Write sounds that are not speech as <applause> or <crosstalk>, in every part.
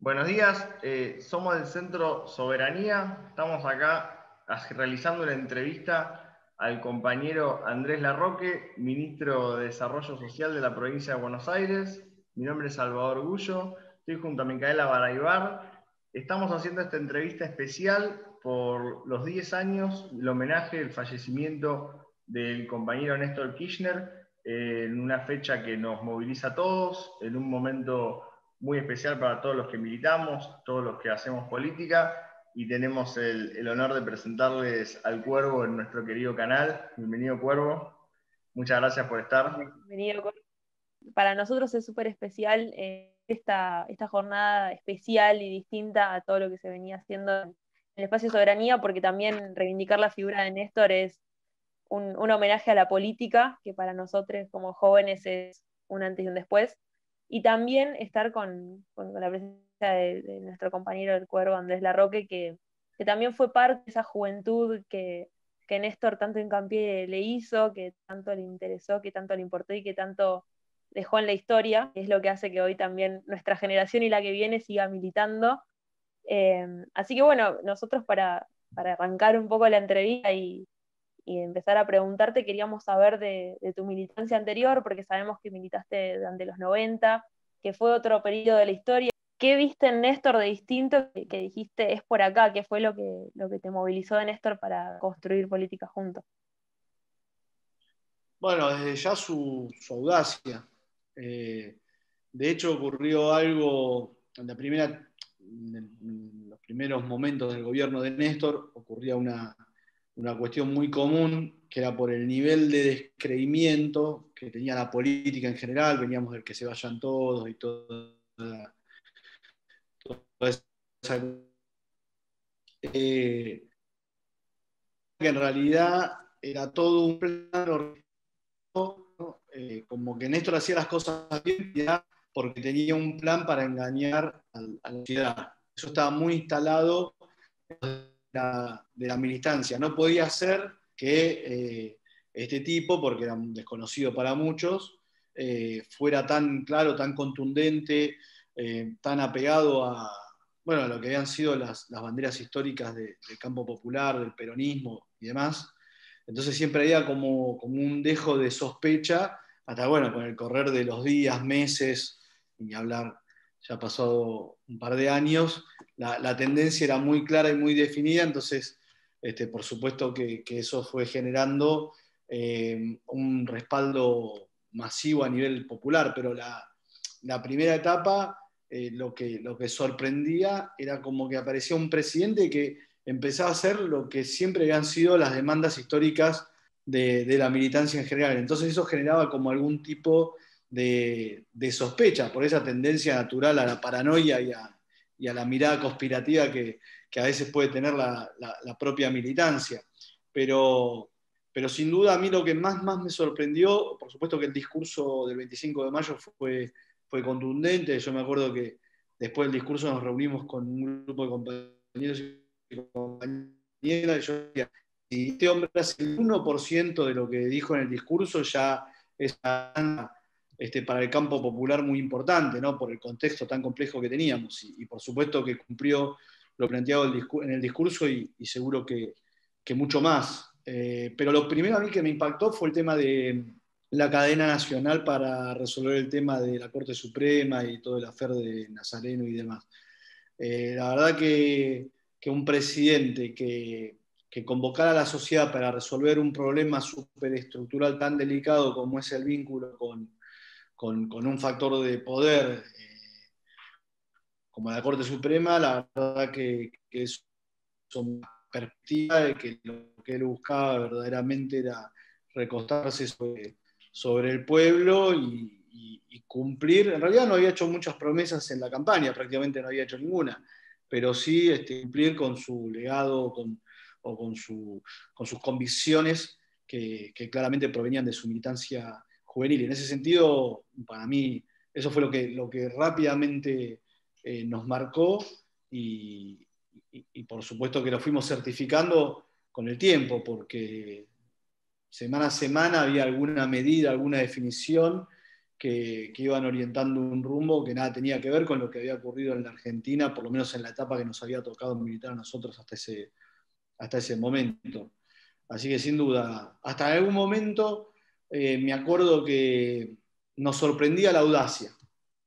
Buenos días, eh, somos del Centro Soberanía, estamos acá realizando una entrevista al compañero Andrés Larroque, ministro de Desarrollo Social de la provincia de Buenos Aires. Mi nombre es Salvador Gullo, estoy junto a Micaela Baraybar. Estamos haciendo esta entrevista especial por los 10 años, el homenaje, el fallecimiento del compañero Néstor Kirchner, eh, en una fecha que nos moviliza a todos, en un momento muy especial para todos los que militamos, todos los que hacemos política, y tenemos el, honor de presentarles al Cuervo en nuestro querido canal. Bienvenido, Cuervo. Muchas gracias por estar. Bienvenido, Para nosotros es súper especial eh, esta, esta jornada especial y distinta a todo lo que se venía haciendo en el espacio soberanía, porque también reivindicar la figura de Néstor es un, un homenaje a la política, que para nosotros como jóvenes es un antes y un después y también estar con, la presencia de, nuestro compañero del cuervo, Andrés Larroque, que, que también fue parte de esa juventud que, que Néstor tanto hincapié le hizo, que tanto le interesó, que tanto le importó y que tanto dejó en la historia, es lo que hace que hoy también nuestra generación y la que viene siga militando. Eh, así que bueno, nosotros para, para arrancar un poco la entrevista y, y empezar a preguntarte, queríamos saber de, tu militancia anterior, porque sabemos que militaste durante los 90, que fue otro periodo de la historia. ¿Qué viste en Néstor de distinto que, dijiste es por acá? ¿Qué fue lo que, lo que te movilizó de Néstor para construir política juntos? Bueno, desde ya su, audacia. Eh, de hecho, ocurrió algo en, en los primeros momentos del gobierno de Néstor, ocurría una, una cuestión muy común, que era por el nivel de descreimiento que tenía la política en general, veníamos del que se vayan todos y todo. Eh, que en realidad era todo un plano, eh, como que Néstor hacía las cosas bien porque tenía un plan para engañar a, la sociedad. Eso estaba muy instalado de la militancia. No podía ser que eh, este tipo, porque era un desconocido para muchos, eh, fuera tan claro, tan contundente, eh, tan apegado a, bueno, lo que habían sido las, banderas históricas del campo popular, del peronismo y demás. Entonces siempre había como, como un dejo de sospecha, hasta bueno, con el correr de los días, meses, y hablar ya ha pasado un par de años, la, tendencia era muy clara y muy definida, entonces, este, por supuesto que, eso fue generando eh, un respaldo masivo a nivel popular, pero la, primera etapa, eh, lo, que, lo que sorprendía era como que aparecía un presidente que empezaba a hacer lo que siempre habían sido las demandas históricas de, de la militancia en general. Entonces eso generaba como algún tipo de, sospecha por esa tendencia natural a la paranoia y a, la mirada conspirativa que, a veces puede tener la, propia militancia. Pero, pero, sin duda a mí lo que más, más me sorprendió, por supuesto que el discurso del 25 de mayo fue, fue contundente, yo me acuerdo que después del discurso nos reunimos con un grupo de compañeros y compañeras, y yo decía, si este hombre hace el 1% de lo que dijo en el discurso, ya es este, para el campo popular muy importante, ¿no? por el contexto tan complejo que teníamos. Y, por supuesto que cumplió lo planteado en el discurso y, seguro que, mucho más. Eh, pero lo primero a mí que me impactó fue el tema de la cadena nacional para resolver el tema de la Corte Suprema y todo el afer de Nazareno y demás. Eh, la verdad que, un presidente que, que convocara a la sociedad para resolver un problema superestructural tan delicado como es el vínculo con, con, un factor de poder eh, como la Corte Suprema, la verdad que, es una perspectiva de que lo que él buscaba verdaderamente era recostarse sobre, el pueblo y, cumplir. En realidad no había hecho muchas promesas en la campaña, prácticamente no había hecho ninguna, pero sí este, cumplir con su legado o con, sus convicciones que, que, claramente provenían de su militancia juvenil. En ese sentido, para mí, eso fue lo que, lo que rápidamente eh, nos marcó y, por supuesto que lo fuimos certificando con el tiempo, porque semana a semana había alguna medida, alguna definición que, iban orientando un rumbo que nada tenía que ver con lo que había ocurrido en la Argentina, por lo menos en la etapa que nos había tocado militar a nosotros hasta ese, hasta ese momento. Así que sin duda, hasta algún momento eh, me acuerdo que nos sorprendía la audacia,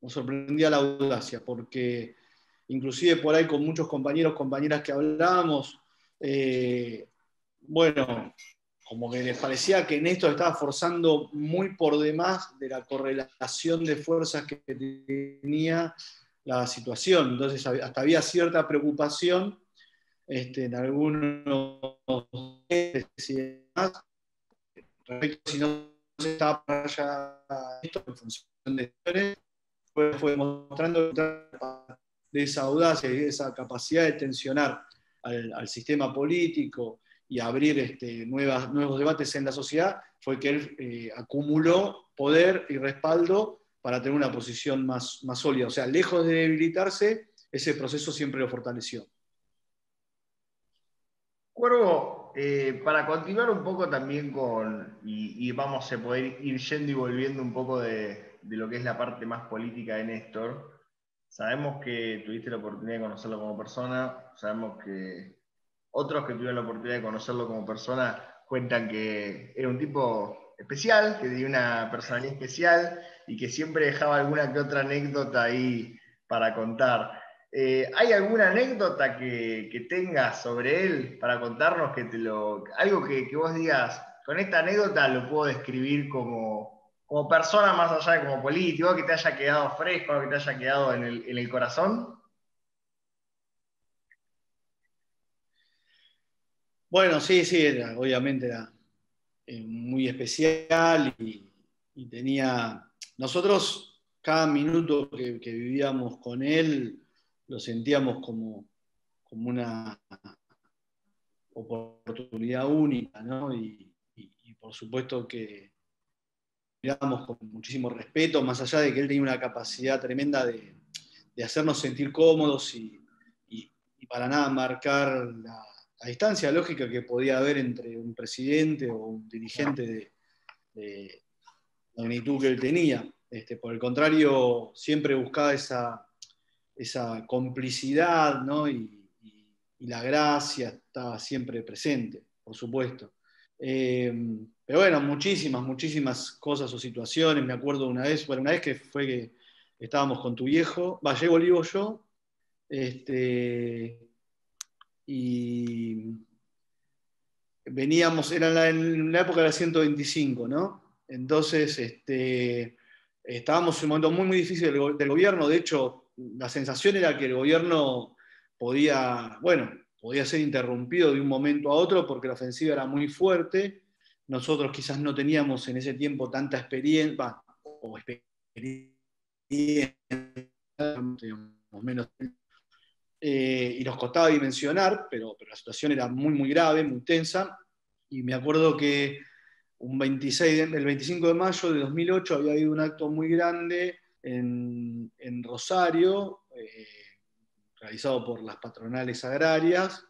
nos sorprendía la audacia, porque inclusive por ahí con muchos compañeros, compañeras que hablábamos, eh, bueno, como que les parecía que Néstor estaba forzando muy por demás de la correlación de fuerzas que tenía la situación. Entonces hasta había cierta preocupación este, en algunos y demás, respecto si no se para allá esto en función de fue, fue demostrando de esa audacia y esa capacidad de tensionar al, al sistema político y abrir este, nuevas, nuevos debates en la sociedad, fue que él eh, acumuló poder y respaldo para tener una posición más, más sólida. O sea, lejos de debilitarse, ese proceso siempre lo fortaleció. Cuervo, eh, para continuar un poco también con, y, vamos a poder ir yendo y volviendo un poco de, de, lo que es la parte más política de Néstor, sabemos que tuviste la oportunidad de conocerlo como persona, sabemos que otros que tuvieron la oportunidad de conocerlo como persona cuentan que era un tipo especial, que tenía una personalidad especial y que siempre dejaba alguna que otra anécdota ahí para contar. Eh, ¿Hay alguna anécdota que, tengas sobre él para contarnos que algo que, vos digas, con esta anécdota lo puedo describir como, persona más allá de como político, que te haya quedado fresco, que te haya quedado en el, corazón? Bueno, sí, sí, obviamente era eh, muy especial y, tenía. Nosotros, cada minuto que, vivíamos con él, lo sentíamos como, como una oportunidad única, ¿no? Y, por supuesto que mirábamos con muchísimo respeto, más allá de que él tenía una capacidad tremenda de, hacernos sentir cómodos y, para nada marcar la, distancia lógica que podía haber entre un presidente o un dirigente de, magnitud que él tenía. Este, por el contrario, siempre buscaba esa, esa complicidad y, la gracia estaba siempre presente, por supuesto. Eh, pero bueno, muchísimas, muchísimas cosas o situaciones. Me acuerdo una vez, bueno, una vez que fue que estábamos con tu viejo, va, llego yo, este, y veníamos, era en la, época de la 125, ¿no? Entonces, este, estábamos en un momento muy, muy difícil del, gobierno, de hecho, la sensación era que el gobierno podía, bueno, podía ser interrumpido de un momento a otro porque la ofensiva era muy fuerte, nosotros quizás no teníamos en ese tiempo tanta experiencia, o experiencia, menos eh, y nos costaba dimensionar, pero, pero, la situación era muy, muy grave, muy tensa. Y me acuerdo que un 26, el 25 de mayo de 2008 había habido un acto muy grande en, Rosario, eh, realizado por las patronales agrarias,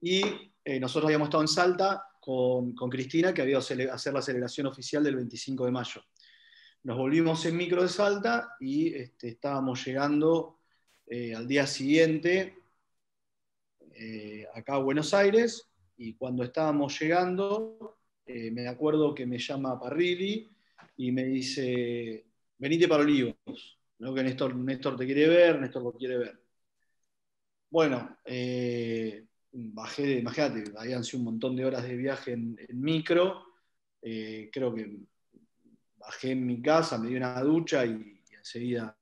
y eh, nosotros habíamos estado en Salta con, con Cristina, que había ido hacer la celebración oficial del 25 de mayo. Nos volvimos en micro de Salta y este, estábamos llegando eh, al día siguiente acá a Buenos Aires y cuando estábamos llegando, me acuerdo que me llama Parrilli y me dice, venite para Olivos, ¿no? que Néstor, Néstor te quiere ver, Néstor lo quiere ver. Bueno, bajé, imagínate, habían sido un montón de horas de viaje en, micro, creo que bajé en mi casa, me di una ducha y enseguida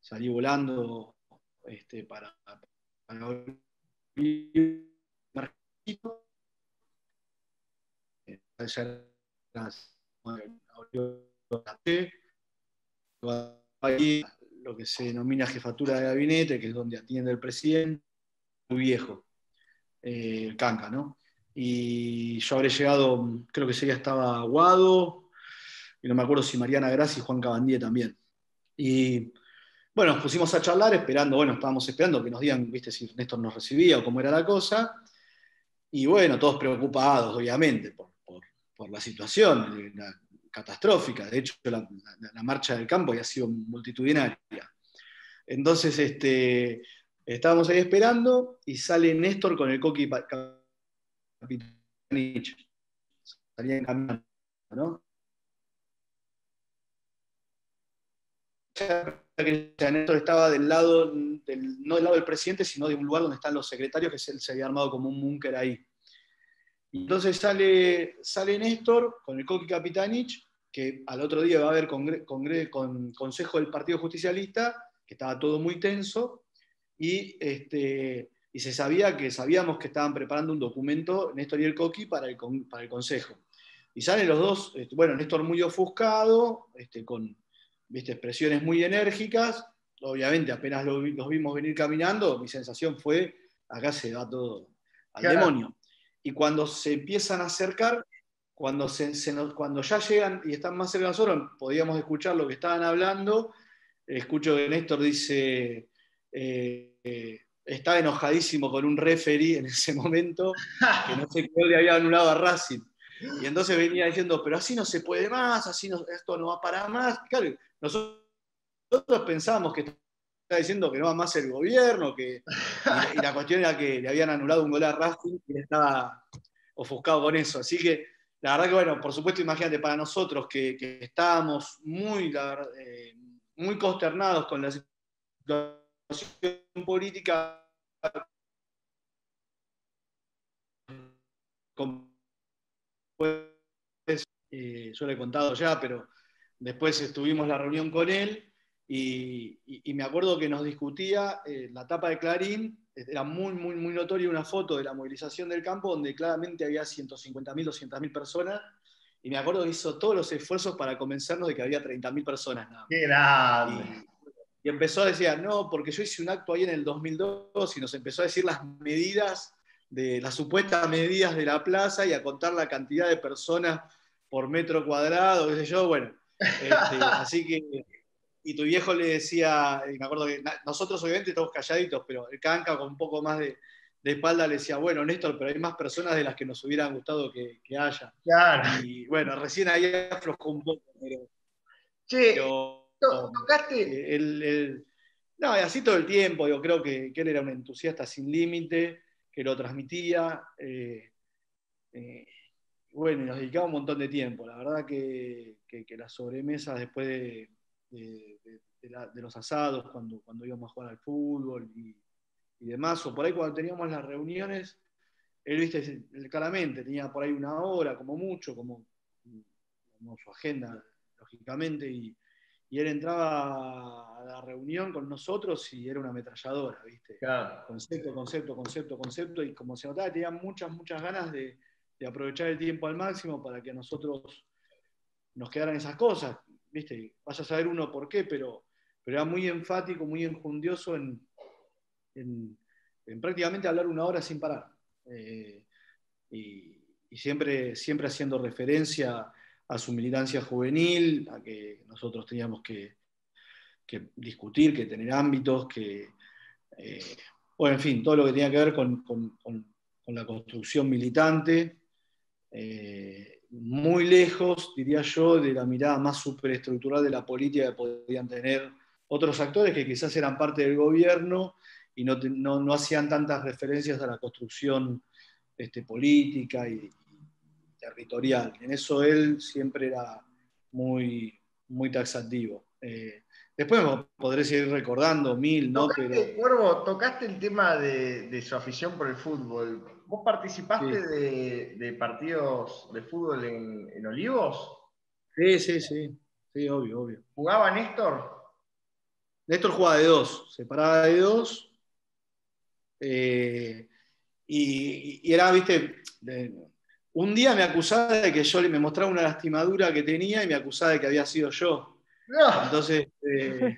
salí volando este, para, para lo que se denomina jefatura de gabinete, que es donde atiende el presidente, muy viejo, eh, el canca, ¿no? Y yo habré llegado, creo que ese día estaba Aguado, y no me acuerdo si Mariana Gracia y Juan Cabandía también. Y bueno, nos pusimos a charlar esperando, bueno, estábamos esperando que nos digan, viste, si Néstor nos recibía o cómo era la cosa. Y bueno, todos preocupados, obviamente, por, por la situación catastrófica. De hecho, la, marcha del campo había sido multitudinaria. Entonces, este, estábamos ahí esperando y sale Néstor con el coqui Capitanich. Salía en camino, ¿no? Néstor estaba del lado, del, no del lado del presidente, sino de un lugar donde están los secretarios, que se, se había armado como un búnker ahí. Entonces sale, sale Néstor con el Coqui Capitanich, que al otro día va a haber con, consejo del Partido Justicialista, que estaba todo muy tenso, y, este, y se sabía que sabíamos que estaban preparando un documento, Néstor y el Coqui, para el, para el consejo. Y salen los dos, este, bueno, Néstor muy ofuscado, este, con ¿viste? expresiones muy enérgicas, obviamente apenas los, vimos venir caminando, mi sensación fue, acá se va todo al demonio. Y cuando se empiezan a acercar, cuando, se, cuando ya llegan y están más cerca de nosotros, podíamos escuchar lo que estaban hablando. Escucho que Néstor dice, eh, estaba enojadísimo con un referee en ese momento, que no sé qué le había anulado a Racing. Y entonces venía diciendo, pero así no se puede más, así esto no va para más. Claro, nosotros, pensamos que está diciendo que no va más el gobierno, que, y, la cuestión era que le habían anulado un gol a Racing y estaba ofuscado con eso. Así que la verdad que, bueno, por supuesto, imagínate, para nosotros que, estábamos muy, eh, muy consternados con la situación política, eh, yo le he contado ya, pero después estuvimos la reunión con él y, me acuerdo que nos discutía eh, la tapa de Clarín, era muy, muy, muy notoria una foto de la movilización del campo donde claramente había 150.000, 200.000 personas. Y me acuerdo que hizo todos los esfuerzos para convencernos de que había 30.000 personas. Nada ¡Qué grande! Y, empezó a decir, no, porque yo hice un acto ahí en el 2002 y nos empezó a decir las medidas, de las supuestas medidas de la plaza y a contar la cantidad de personas por metro cuadrado, qué sé yo. Bueno, <laughs> este, así que y tu viejo le decía, me acuerdo que nosotros obviamente estamos calladitos, pero el canca con un poco más de, espalda le decía, bueno, Néstor, pero hay más personas de las que nos hubieran gustado que, haya. Claro. Y bueno, recién ahí aflojó un poco, pero. Che, tocaste. El, no, así todo el tiempo, yo creo que, él era un entusiasta sin límite, que lo transmitía. Eh, eh, bueno, y nos dedicaba un montón de tiempo. La verdad que, que las sobremesas después de de, los asados, cuando, cuando íbamos a jugar al fútbol y, demás, o por ahí cuando teníamos las reuniones, él, viste, claramente tenía por ahí una hora, como mucho, como, su agenda, lógicamente, y, él entraba a la reunión con nosotros y era una ametralladora, ¿viste? Concepto, concepto, concepto, concepto, y como se notaba, tenía muchas, muchas ganas de, de aprovechar el tiempo al máximo para que a nosotros nos quedaran esas cosas. ¿Viste? Vas a saber uno por qué, pero, era muy enfático, muy enjundioso en, prácticamente hablar una hora sin parar. Eh, y, siempre, siempre haciendo referencia a su militancia juvenil, a que nosotros teníamos que, discutir, que tener ámbitos, que, eh, bueno, en fin, todo lo que tenía que ver con, la construcción militante. Eh, muy lejos, diría yo, de la mirada más superestructural de la política que podían tener otros actores que quizás eran parte del gobierno y no, no, hacían tantas referencias a la construcción este, política y, territorial. En eso él siempre era muy, muy taxativo. Eh, después podré seguir recordando mil, ¿no? Tocaste, Pero... tocaste el tema de, de su afición por el fútbol. ¿Vos participaste de, partidos de fútbol en, Olivos? Sí, sí, sí. Sí, obvio, obvio. ¿Jugaba Néstor? Néstor jugaba de dos, se paraba de dos. Eh, y, era, viste, un día me acusaba de que yo le me mostraba una lastimadura que tenía y me acusaba de que había sido yo. Entonces eh,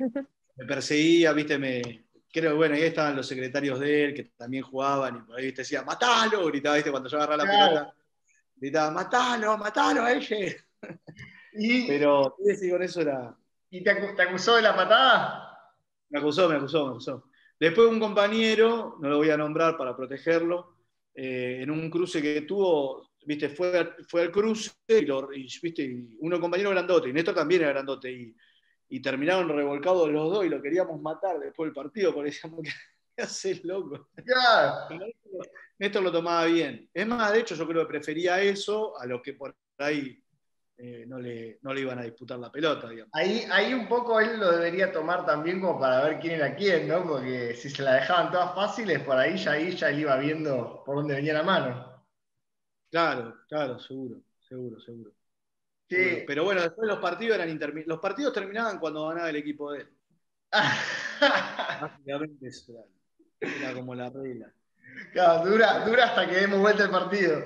me perseguía, viste, me, creo, bueno, ahí estaban los secretarios de él que también jugaban y por ahí te decía, matalo, gritaba, ¿viste? cuando yo agarraba la pelota, gritaba, matalo, matalo a ella. Y, <laughs> Pero sí, con eso era. ¿Y te, acusó de la patada? Me acusó, me acusó, me acusó. Después un compañero, no lo voy a nombrar para protegerlo, eh, en un cruce que tuvo, viste, fue, fue al cruce y, lo, y, viste, uno compañero grandote, y Néstor también era grandote, y, y terminaron revolcados los dos y lo queríamos matar después del partido, porque decíamos <laughs> que haces loco. Néstor lo tomaba bien. Es más, de hecho, yo creo que prefería eso a lo que por ahí eh, no, le, no, le, iban a disputar la pelota. Digamos. Ahí, ahí un poco él lo debería tomar también como para ver quién era quién, ¿no? Porque si se la dejaban todas fáciles, por ahí ya, ahí ya él iba viendo por dónde venía la mano. Claro, claro, seguro, seguro, seguro. Sí. Pero bueno, después los partidos eran Los partidos terminaban cuando ganaba el equipo de él. Básicamente eso era, era, como la regla. Claro, dura, dura hasta que demos vuelta el partido.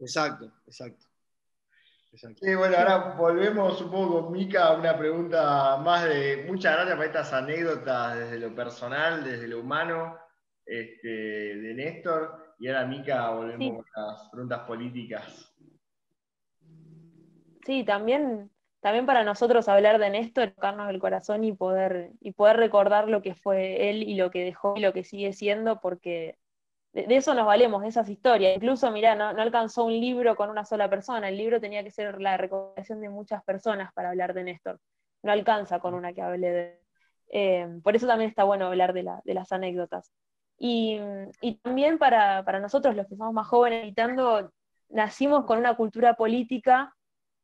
Exacto, exacto. Sí, bueno, ahora volvemos un poco con Mica una pregunta más de. Muchas gracias por estas anécdotas desde lo personal, desde lo humano, este, de Néstor. Y ahora, Mica, volvemos con las preguntas políticas. Sí, también, también para nosotros hablar de Néstor, tocarnos el corazón y poder, y poder recordar lo que fue él y lo que dejó y lo que sigue siendo, porque de, eso nos valemos, de esas historias. Incluso, mirá, no, alcanzó un libro con una sola persona, el libro tenía que ser la recomendación de muchas personas para hablar de Néstor. No alcanza con una que hable de... Eh, por eso también está bueno hablar de, las anécdotas. Y, también para, nosotros, los que somos más jóvenes, editando, nacimos con una cultura política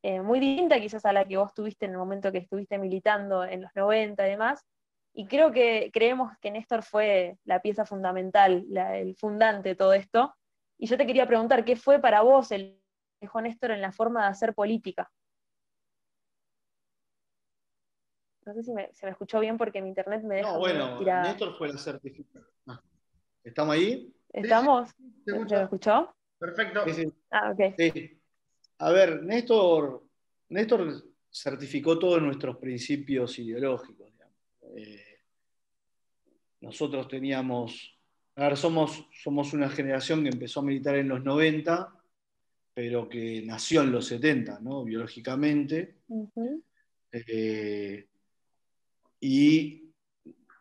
eh, muy distinta quizás a la que vos tuviste en el momento que estuviste militando en los 90 y demás, y creo que creemos que Néstor fue la pieza fundamental, el fundante de todo esto. Y yo te quería preguntar, ¿qué fue para vos el dejó Néstor en la forma de hacer política? No sé si se me escuchó bien porque mi internet me deja. No, bueno, Néstor fue la certificada. Ah, ¿Estamos ahí? ¿Estamos? ¿Se, me escuchó? Perfecto. Ah, ok. A ver, Néstor, Néstor certificó todos nuestros principios ideológicos. Eh, nosotros teníamos, a ver, somos, somos una generación que empezó a militar en los 90, pero que nació en los 70, ¿no? Biológicamente. Eh, y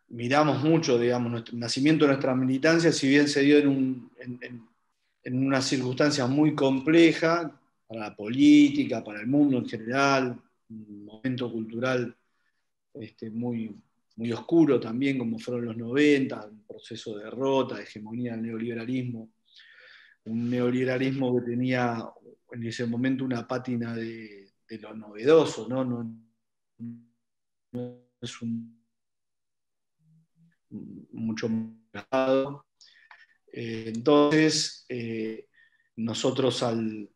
miramos mucho, digamos, nuestro nacimiento de nuestra militancia, si bien se dio en, un, en, una circunstancia muy compleja para la política, para el mundo en general, un momento cultural este, muy, muy oscuro también, como fueron los 90, un proceso de derrota, de hegemonía del neoliberalismo, un neoliberalismo que tenía en ese momento una pátina de, lo novedoso, ¿no? no, es un mucho más eh, entonces, eh, nosotros al,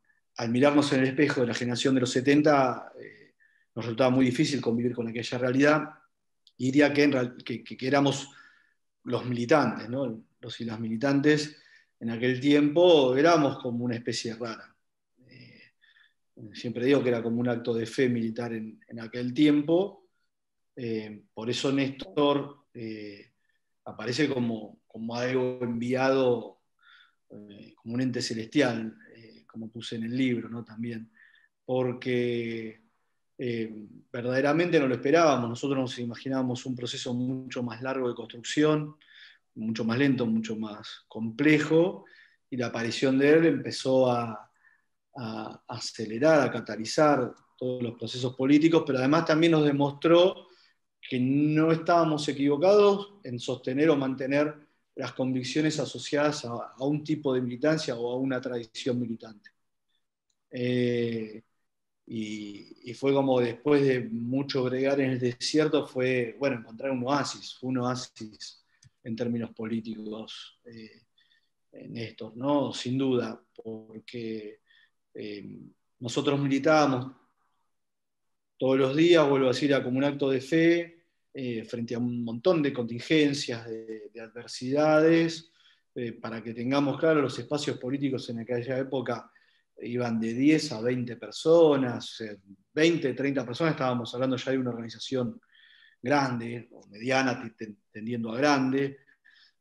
mirarnos en el espejo de la generación de los 70, eh, nos resultaba muy difícil convivir con aquella realidad diría que, que, éramos los militantes, ¿no? los y las militantes en aquel tiempo éramos como una especie rara. Eh, siempre digo que era como un acto de fe militar en, aquel tiempo, eh, por eso Néstor aparece como, algo enviado, como un ente celestial, como puse en el libro ¿no? también, porque eh, verdaderamente no lo esperábamos. Nosotros nos imaginábamos un proceso mucho más largo de construcción, mucho más lento, mucho más complejo, y la aparición de él empezó a, acelerar, a catalizar todos los procesos políticos, pero además también nos demostró que no estábamos equivocados en sostener o mantener las convicciones asociadas a, un tipo de militancia o a una tradición militante. Eh, y, fue como después de mucho bregar en el desierto, fue, bueno, encontrar un oasis, un oasis en términos políticos eh, en ¿no? Sin duda, porque eh, nosotros militábamos todos los días, vuelvo a decir, como un acto de fe, eh, frente a un montón de contingencias, de, de adversidades, para que tengamos claro los espacios políticos en aquella época iban de 10 a 20 personas, 20, 30 personas, estábamos hablando ya de una organización grande o mediana, tendiendo a grande.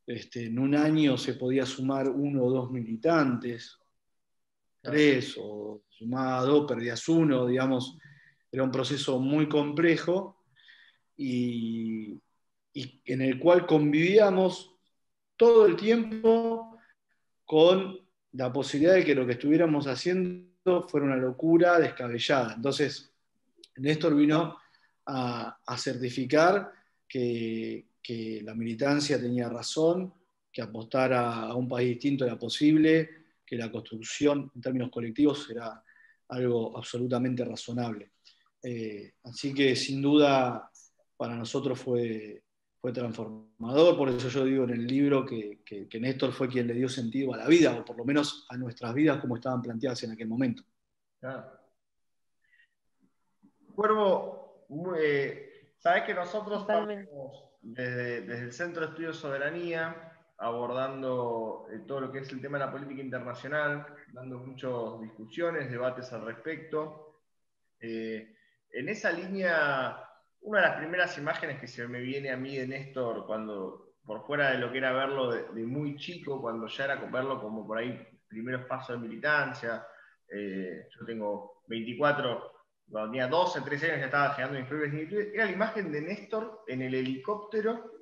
Este, en un año se podía sumar uno o dos militantes, tres, o sumaba dos, perdías uno, digamos, era un proceso muy complejo y, en el cual convivíamos todo el tiempo con la posibilidad de que lo que estuviéramos haciendo fuera una locura descabellada. Entonces, Néstor vino a, certificar que, la militancia tenía razón, que apostar a, un país distinto era posible, que la construcción en términos colectivos era algo absolutamente razonable. Eh, así que sin duda para nosotros fue, fue transformador, por eso yo digo en el libro que, que, Néstor fue quien le dio sentido a la vida, o por lo menos a nuestras vidas como estaban planteadas en aquel momento. Cuervo, eh, sabes que nosotros estamos desde, el Centro de Estudios Soberanía abordando eh, todo lo que es el tema de la política internacional, dando muchas discusiones, debates al respecto. Eh, en esa línea, una de las primeras imágenes que se me viene a mí de Néstor, cuando por fuera de lo que era verlo de, muy chico, cuando ya era verlo como por ahí primeros pasos de militancia, eh, yo tengo 24, cuando tenía 12, 13 años ya estaba generando mis era la imagen de Néstor en el helicóptero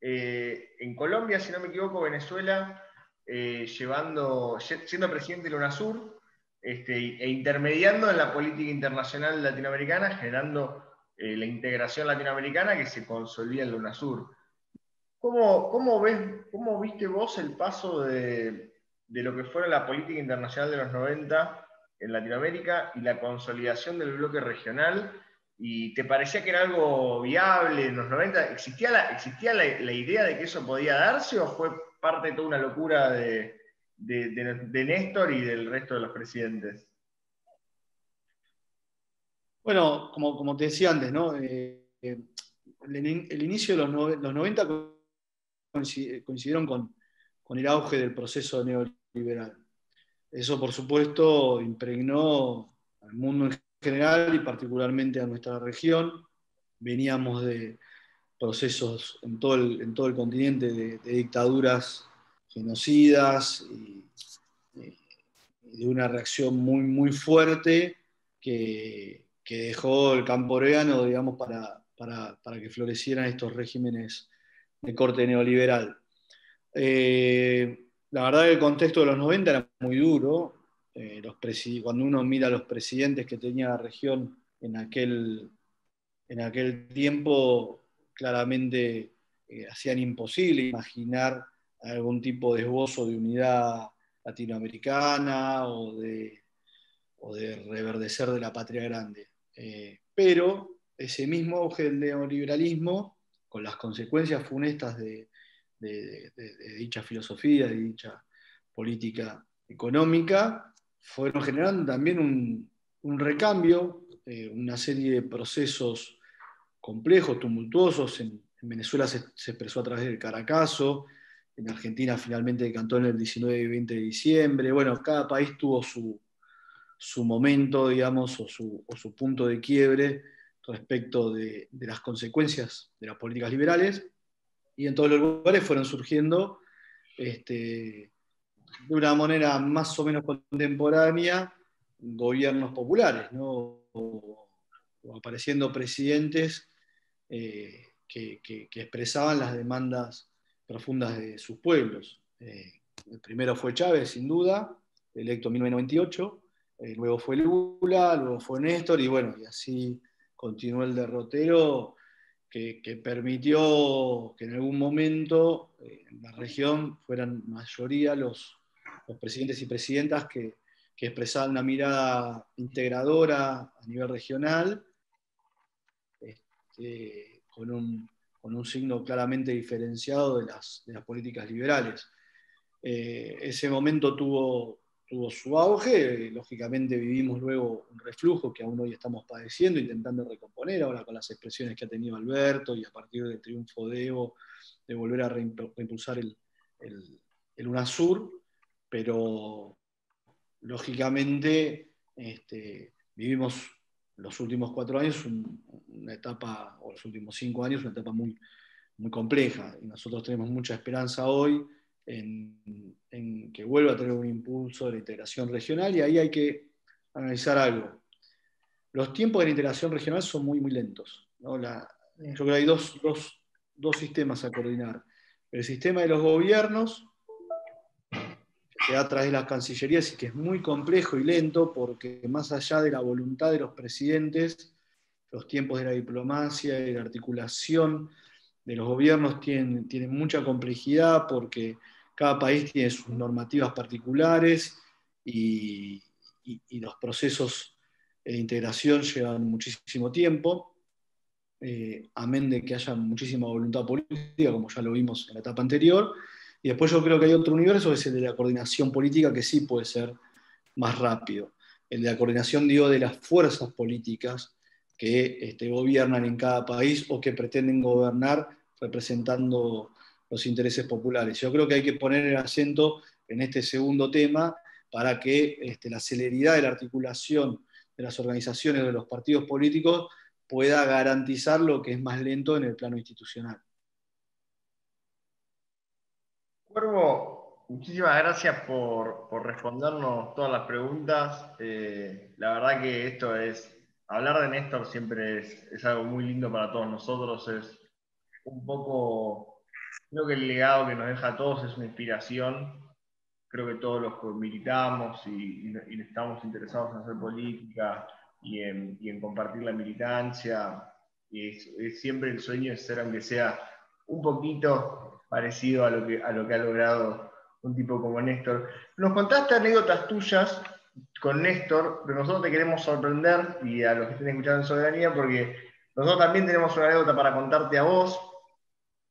eh, en Colombia, si no me equivoco, Venezuela, eh, llevando, siendo presidente de UNASUR este, e intermediando en la política internacional latinoamericana, generando eh, la integración latinoamericana que se consolida en la UNASUR. ¿Cómo, cómo, ves, ¿Cómo viste vos el paso de, de lo que fue la política internacional de los 90 en Latinoamérica y la consolidación del bloque regional? ¿Y te parecía que era algo viable en los 90? ¿Existía la, existía la, idea de que eso podía darse o fue parte de toda una locura de, de, Néstor y del resto de los presidentes? Bueno, como, como te decía antes, ¿no? Eh, el, inicio de los, los 90 coincidieron con, con el auge del proceso neoliberal. Eso, por supuesto, impregnó al mundo en general y particularmente a nuestra región. Veníamos de procesos en todo el, en todo el continente de, dictaduras genocidas y, de una reacción muy, muy fuerte que, dejó el campo digamos, para, para, que florecieran estos regímenes de corte neoliberal. Eh, la verdad que el contexto de los 90 era muy duro, eh, cuando uno mira los presidentes que tenía la región en aquel, en aquel tiempo, claramente eh, hacían imposible imaginar algún tipo de esbozo de unidad latinoamericana o de, de reverdecer de la patria grande. Eh, pero ese mismo auge del neoliberalismo, con las consecuencias funestas de, dicha filosofía, de dicha política económica, fueron generando también un, recambio, eh, una serie de procesos complejos, tumultuosos. En, Venezuela se, expresó a través del Caracazo, en Argentina finalmente decantó en el 19 y 20 de diciembre. Bueno, cada país tuvo su, momento, digamos, o su, punto de quiebre respecto de, las consecuencias de las políticas liberales. Y en todos los lugares fueron surgiendo este, de una manera más o menos contemporánea gobiernos populares, ¿no? o, apareciendo presidentes eh, que, expresaban las demandas profundas de sus pueblos. Eh, el primero fue Chávez, sin duda, electo en 1998, eh, luego fue Lula, luego fue Néstor, y bueno, y así continuó el derrotero que, permitió que en algún momento en la región fueran mayoría los, presidentes y presidentas que, expresaban una mirada integradora a nivel regional, este, con, un, signo claramente diferenciado de las, políticas liberales. Eh, ese momento tuvo, tuvo su auge, lógicamente vivimos luego un reflujo que aún hoy estamos padeciendo, intentando recomponer ahora con las expresiones que ha tenido Alberto y a partir del triunfo de Evo, de volver a reimpulsar el, el, el UNASUR pero lógicamente este, vivimos los últimos cuatro años una etapa, o los últimos cinco años, una etapa muy, muy compleja. Y nosotros tenemos mucha esperanza hoy en, que vuelva a tener un impulso de la integración regional y ahí hay que analizar algo. Los tiempos de la integración regional son muy, muy lentos. yo creo que hay dos, dos sistemas a coordinar. El sistema de los gobiernos que da a través de las cancillerías y que es muy complejo y lento porque más allá de la voluntad de los presidentes, los tiempos de la diplomacia y la articulación de los gobiernos tienen, tienen mucha complejidad porque cada país tiene sus normativas particulares y, los procesos de integración llevan muchísimo tiempo, eh, amén de que haya muchísima voluntad política, como ya lo vimos en la etapa anterior. Y después yo creo que hay otro universo, que es el de la coordinación política, que sí puede ser más rápido. El de la coordinación, digo, de las fuerzas políticas que este, gobiernan en cada país o que pretenden gobernar representando los intereses populares. Yo creo que hay que poner el acento en este segundo tema para que este, la celeridad de la articulación de las organizaciones de los partidos políticos pueda garantizar lo que es más lento en el plano institucional. Cuervo, muchísimas gracias por, respondernos todas las preguntas. Eh, la verdad que esto es, hablar de Néstor siempre es, es algo muy lindo para todos nosotros, es un poco, creo que el legado que nos deja a todos es una inspiración. Creo que todos los que militamos y, estamos interesados en hacer política y en, compartir la militancia, es, siempre el sueño de ser, aunque sea un poquito parecido a lo que, a lo que ha logrado un tipo como Néstor. Nos contaste anécdotas tuyas con Néstor, pero nosotros te queremos sorprender y a los que estén escuchando en Soberanía, porque nosotros también tenemos una anécdota para contarte a vos.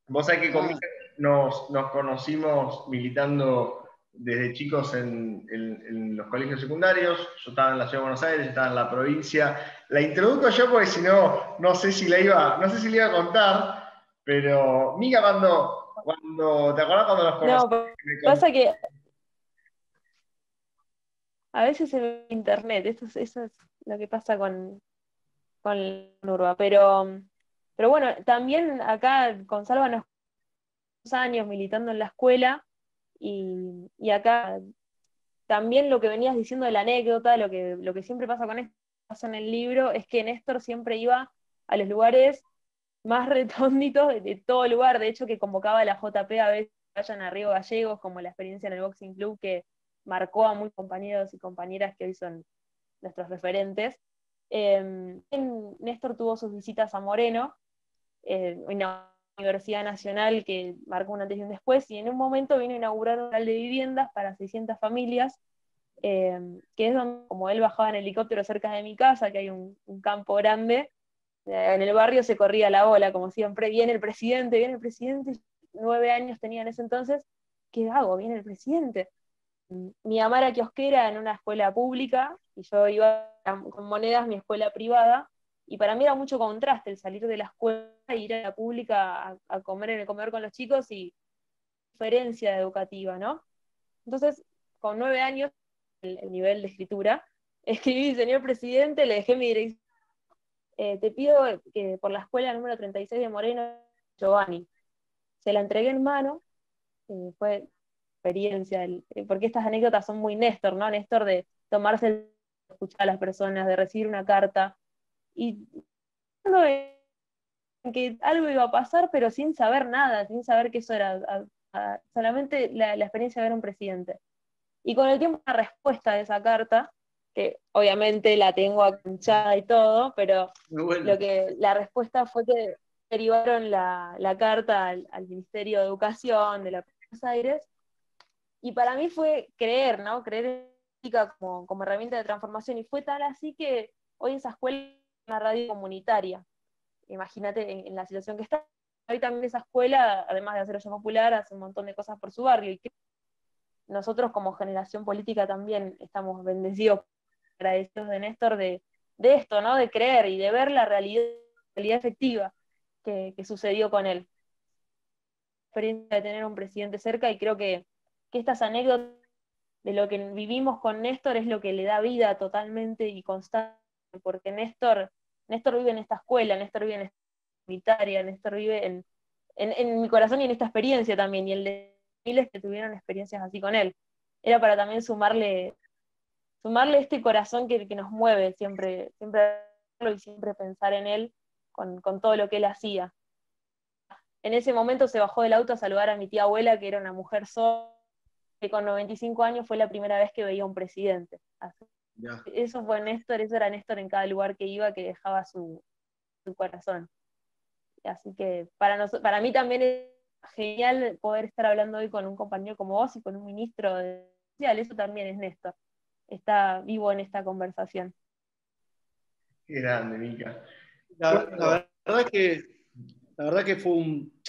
Vos sabés que conmigo nos, nos conocimos militando desde chicos en, los colegios secundarios. Yo estaba en la ciudad de Buenos Aires, estaba en la provincia. La introduzco yo porque si no, no sé si la iba, no sé si le iba a contar, pero Mica cuando, cuando ¿te acuerdas cuando nos conocimos? No, pasa que a veces en internet, eso es, eso es lo que pasa con, con Urba, pero pero bueno, también acá con Salva años militando en la escuela y, acá también lo que venías diciendo de la anécdota, lo que, lo que siempre pasa con esto, pasa en el libro, es que Néstor siempre iba a los lugares más <laughs> recónditos de, todo lugar, de hecho que convocaba a la JP a veces vayan a Río Gallegos, como la experiencia en el Boxing Club que marcó a muchos compañeros y compañeras que hoy son nuestros referentes. Eh, Néstor tuvo sus visitas a Moreno, eh, una universidad nacional que marcó un antes y un después, y en un momento vino a inaugurar un de viviendas para 600 familias, eh, que es donde, como él bajaba en helicóptero cerca de mi casa, que hay un, campo grande, eh, en el barrio se corría la ola, como siempre, viene el presidente, viene el presidente, nueve años tenía en ese entonces, ¿qué hago? Viene el presidente. Mi mamá era kiosquera en una escuela pública, y yo iba con monedas mi escuela privada, y para mí era mucho contraste el salir de la escuela e ir a la pública a, comer en el comedor con los chicos y diferencia educativa, ¿no? Entonces, con nueve años, el, nivel de escritura, <laughs> escribí, señor presidente, le dejé mi dirección. Eh, te pido que por la escuela número 36 de Moreno, Giovanni, se la entregué en mano, eh, fue experiencia, eh, porque estas anécdotas son muy Néstor, ¿no? Néstor de tomarse el escuchar a las personas, de recibir una carta, y que algo iba a pasar, pero sin saber nada, sin saber que eso era solamente la, experiencia de ver un presidente. Y con el tiempo la respuesta de esa carta, que obviamente la tengo acanchada y todo, pero lo que la respuesta fue que derivaron la, carta al, Ministerio de Educación de la Buenos Aires, y para mí fue creer, ¿no? Creer en como, como herramienta de transformación, y fue tal así que hoy esa escuela una radio comunitaria. Imagínate en, la situación que está. Hoy también esa escuela, además de hacer popular, hace un montón de cosas por su barrio. Y nosotros como generación política también estamos bendecidos, agradecidos de Néstor de, esto, ¿no? De creer y de ver la realidad, realidad efectiva que, sucedió con él. La experiencia de tener un presidente cerca y creo que, que estas anécdotas de lo que vivimos con Néstor es lo que le da vida totalmente y constante porque Néstor, Néstor vive en esta escuela, Néstor vive en esta comunitaria, Néstor vive en, en, mi corazón y en esta experiencia también, y el de miles que tuvieron experiencias así con él. Era para también sumarle, sumarle este corazón que, que nos mueve siempre, siempre y siempre pensar en él con, con todo lo que él hacía. En ese momento se bajó del auto a saludar a mi tía abuela, que era una mujer sola, que con 95 años fue la primera vez que veía un presidente. Eso fue Néstor, eso era Néstor en cada lugar que iba que dejaba su, corazón. Así que para, para mí también es genial poder estar hablando hoy con un compañero como vos y con un ministro de social, eso también es Néstor. Está vivo en esta conversación. Qué grande, Mica. La, verdad que, la verdad que fue un,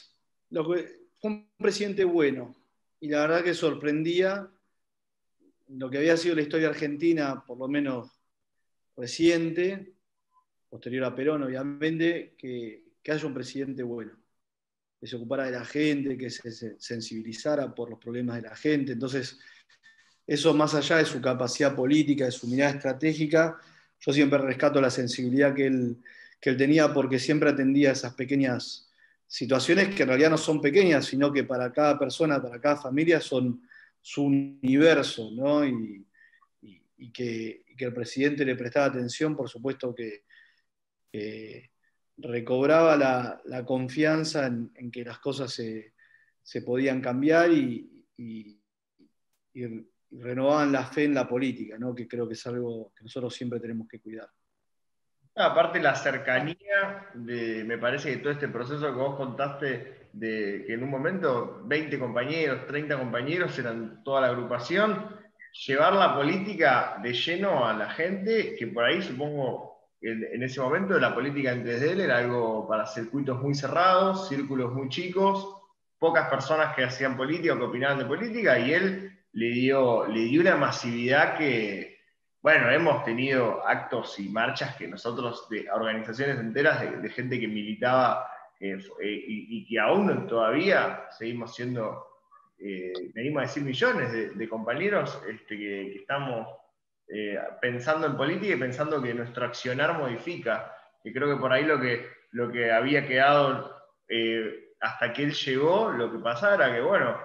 fue un presidente bueno y la verdad que sorprendía lo que había sido la historia argentina, por lo menos reciente, posterior a Perón, obviamente, que, que haya un presidente bueno, que se ocupara de la gente, que se sensibilizara por los problemas de la gente. Entonces, eso más allá de su capacidad política, de su mirada estratégica, yo siempre rescato la sensibilidad que él, que él tenía porque siempre atendía esas pequeñas situaciones que en realidad no son pequeñas, sino que para cada persona, para cada familia son su universo, ¿no? Y, que, el presidente le prestaba atención, por supuesto que recobraba la, confianza en, que las cosas se, podían cambiar y, renovaban la fe en la política, ¿no? que creo que es algo que nosotros siempre tenemos que cuidar. Aparte la cercanía, de, me parece que todo este proceso que vos contaste, de que en un momento 20 compañeros, 30 compañeros eran toda la agrupación, llevar la política de lleno a la gente, que por ahí supongo en, ese momento la política en 3D era algo para circuitos muy cerrados, círculos muy chicos, pocas personas que hacían política o que opinaban de política, y él le dio, le dio una masividad que, bueno, hemos tenido actos y marchas que nosotros, de organizaciones enteras de, gente que militaba eh, eh, y, que aún todavía seguimos siendo, eh, venimos a decir millones de, compañeros este, que, estamos pensando en política y pensando que nuestro accionar modifica. Y creo que por ahí lo que, lo que había quedado hasta que él llegó, lo que pasaba era que, bueno,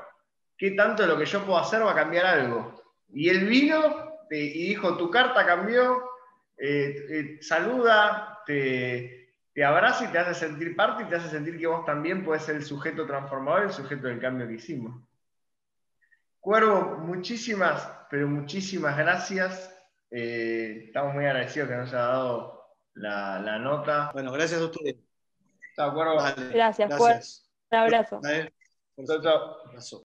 ¿qué tanto lo que yo puedo hacer va a cambiar algo? Y él vino y dijo, tu carta cambió, eh, eh, saluda, te, abraza y te hace sentir parte y te hace sentir que vos también puedes ser el sujeto transformador, el sujeto del cambio que hicimos. Cuervo, muchísimas, pero muchísimas gracias. Eh, estamos muy agradecidos que nos haya dado la, nota. Bueno, gracias a ustedes. Chao, Cuervo. gracias, gracias. Un abrazo. Chao, chao.